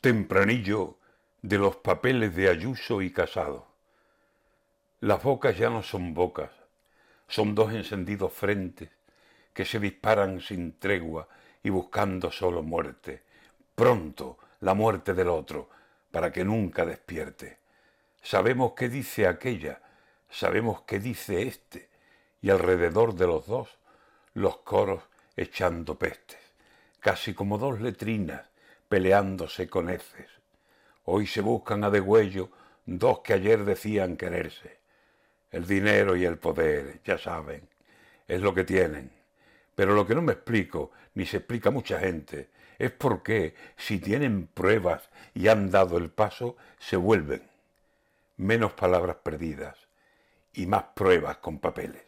Tempranillo de los papeles de Ayuso y Casado. Las bocas ya no son bocas, son dos encendidos frentes que se disparan sin tregua y buscando solo muerte. Pronto la muerte del otro, para que nunca despierte. Sabemos qué dice aquella, sabemos qué dice éste, y alrededor de los dos los coros echando pestes, casi como dos letrinas peleándose con heces. Hoy se buscan a degüello dos que ayer decían quererse. El dinero y el poder, ya saben, es lo que tienen. Pero lo que no me explico, ni se explica mucha gente, es por qué, si tienen pruebas y han dado el paso, se vuelven. Menos palabras perdidas y más pruebas con papeles.